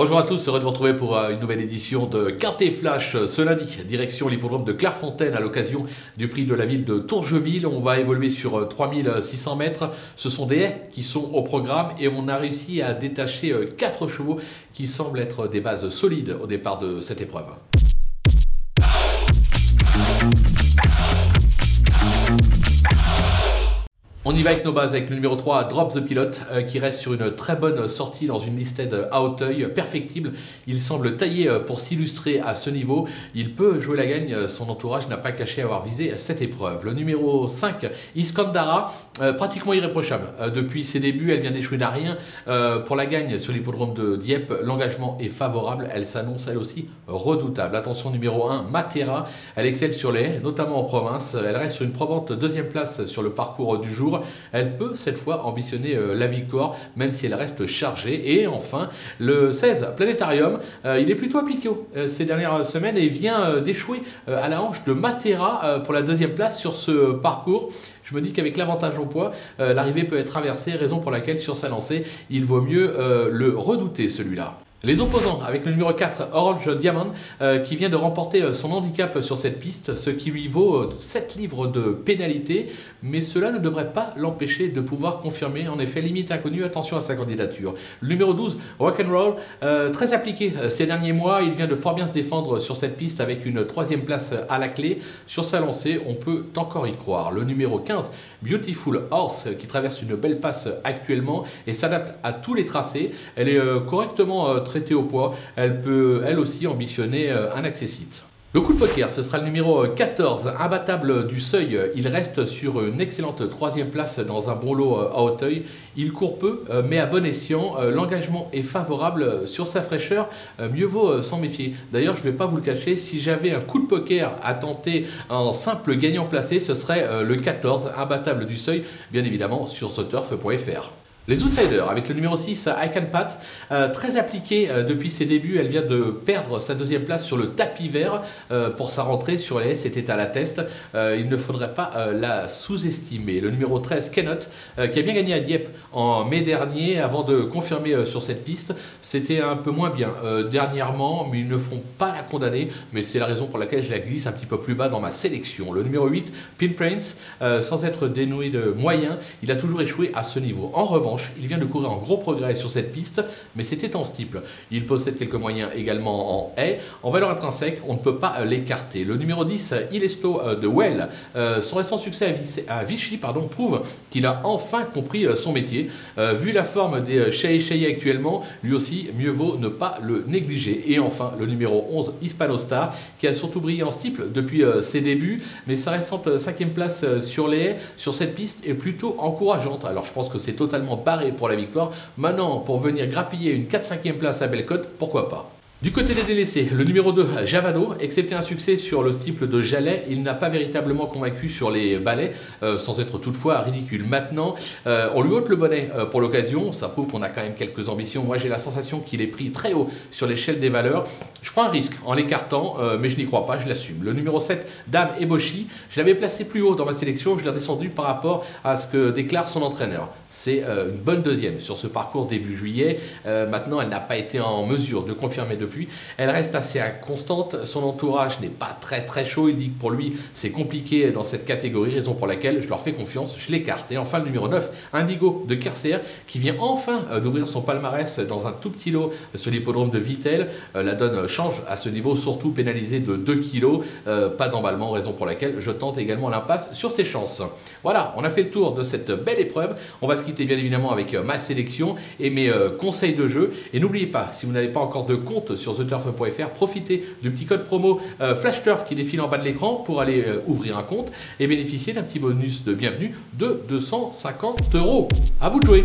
Bonjour à tous, heureux de vous retrouver pour euh, une nouvelle édition de Quintet Flash euh, ce lundi, direction l'hippodrome de Clairefontaine à l'occasion du prix de la ville de Tourgeville. On va évoluer sur 3600 euh, mètres. Ce sont des haies qui sont au programme et on a réussi à détacher 4 chevaux qui semblent être des bases solides au départ de cette épreuve. On y va avec nos bases, avec le numéro 3, Drop the Pilot, euh, qui reste sur une très bonne sortie dans une listed à Hauteuil, perfectible. Il semble taillé euh, pour s'illustrer à ce niveau. Il peut jouer la gagne, euh, son entourage n'a pas caché avoir visé cette épreuve. Le numéro 5, Iskandara, pratiquement irréprochable. depuis ses débuts, elle vient d'échouer à rien. pour la gagne sur l'hippodrome de Dieppe, l'engagement est favorable. Elle s'annonce elle aussi redoutable. Attention numéro 1, Matera. Elle excelle sur les, notamment en province. Elle reste sur une probante deuxième place sur le parcours du jour elle peut cette fois ambitionner euh, la victoire, même si elle reste chargée. Et enfin, le 16, Planétarium, euh, il est plutôt appliqué euh, ces dernières semaines et vient d'échouer à la hanche de Matera pour la deuxième place sur ce parcours. Je me dis qu'avec l'avantage au poids, l'arrivée peut être inversée, raison pour laquelle sur sa lancée, il vaut mieux le redouter celui-là. Les opposants avec le numéro 4, Orange Diamond, euh, qui vient de remporter euh, son handicap sur cette piste, ce qui lui vaut 7 euh, livres de pénalité, mais cela ne devrait pas l'empêcher de pouvoir confirmer, en effet, limite inconnue, attention à sa candidature. Le numéro 12, Rock'n'Roll, très appliqué ces derniers mois, il vient de fort bien se défendre sur cette piste avec une troisième place à la clé. Sur sa lancée, on peut encore y croire. Le numéro 15, Beautiful Horse, qui traverse une belle passe actuellement et s'adapte à tous les tracés. Elle est correctement traitée au poids, elle peut elle aussi ambitionner euh, un accessite. Le coup de poker, ce sera le numéro 14, imbattable du seuil. Il reste sur une excellente troisième place dans un bon lot euh, à Hauteuil. Il court peu, euh, mais à bon escient. L'engagement est favorable sur sa fraîcheur. Mieux vaut s'en méfier. D'ailleurs, je ne vais pas vous le cacher, si j'avais un coup de poker à tenter en simple gagnant placé, ce serait le 14, imbattable du seuil, bien évidemment sur sauturf.fr. Les outsiders, avec le numéro 6, I Pat, euh, très appliquée euh, depuis ses débuts, elle vient de perdre sa deuxième place sur le tapis vert euh, pour sa rentrée sur les c'était à la test. il ne faudrait pas la sous-estimer. Le numéro 13, Kenneth, qui a bien gagné à Dieppe en mai dernier avant de confirmer sur cette piste, c'était un peu moins bien dernièrement, mais ils ne font pas la condamner, mais c'est la raison pour laquelle je la glisse un petit peu plus bas dans ma sélection. Le numéro 8, Pin Prince, sans être dénoué de moyens, il a toujours échoué à ce niveau. En revanche, il vient de courir en gros progrès sur cette piste, mais c'était en steeple. Il possède quelques moyens également en haie. En valeur intrinsèque, on ne peut pas l'écarter. Le numéro 10, Ilesto euh, de Well, euh, son récent succès à Vichy prouve qu'il a enfin compris euh, son métier. Vu la forme des Shea Shea actuellement, lui aussi, mieux vaut ne pas le négliger. Et enfin, le numéro 11, Hispanostar, qui a surtout brillé en steeple depuis ses débuts, mais sa récente cinquième place sur les haies, sur cette piste, est plutôt encourageante. Alors je pense que c'est totalement pour la victoire. Maintenant, pour venir grappiller une 4-5e place à Bellecote, pourquoi pas? Du côté des délaissés, le numéro 2, Javado, excepté un succès sur le steeple de Jalais, il n'a pas véritablement convaincu sur les balais, euh, sans être toutefois ridicule. Maintenant, euh, on lui ôte le bonnet euh, pour l'occasion, ça prouve qu'on a quand même quelques ambitions. Moi, j'ai la sensation qu'il est pris très haut sur l'échelle des valeurs. Je prends un risque en l'écartant, mais je n'y crois pas, je l'assume. Le numéro 7, Dame Eboshi, je l'avais placé plus haut dans ma sélection, je l'ai redescendu par rapport à ce que déclare son entraîneur. C'est une bonne deuxième sur ce parcours début juillet. maintenant, elle n'a pas été en mesure de confirmer de elle reste assez constante. Son entourage n'est pas très très chaud. Il dit que pour lui, c'est compliqué dans cette catégorie, raison pour laquelle je leur fais confiance, je l'écarte. Et enfin, le numéro 9, Indigo de Kerser, qui vient enfin euh, d'ouvrir son palmarès dans un tout petit lot sur l'hippodrome de Vitel. Euh, la donne change à ce niveau, surtout pénalisé de 2 kg. Euh, pas d'emballement, raison pour laquelle je tente également l'impasse sur ses chances. Voilà, on a fait le tour de cette belle épreuve. On va se quitter bien évidemment avec ma sélection et mes conseils de jeu. Et n'oubliez pas, si vous n'avez pas encore de compte sur theturf.fr, profitez du petit code promo euh, FlashTurf qui défile en bas de l'écran pour aller euh, ouvrir un compte et bénéficier d'un petit bonus de bienvenue de 250 euros. À vous de jouer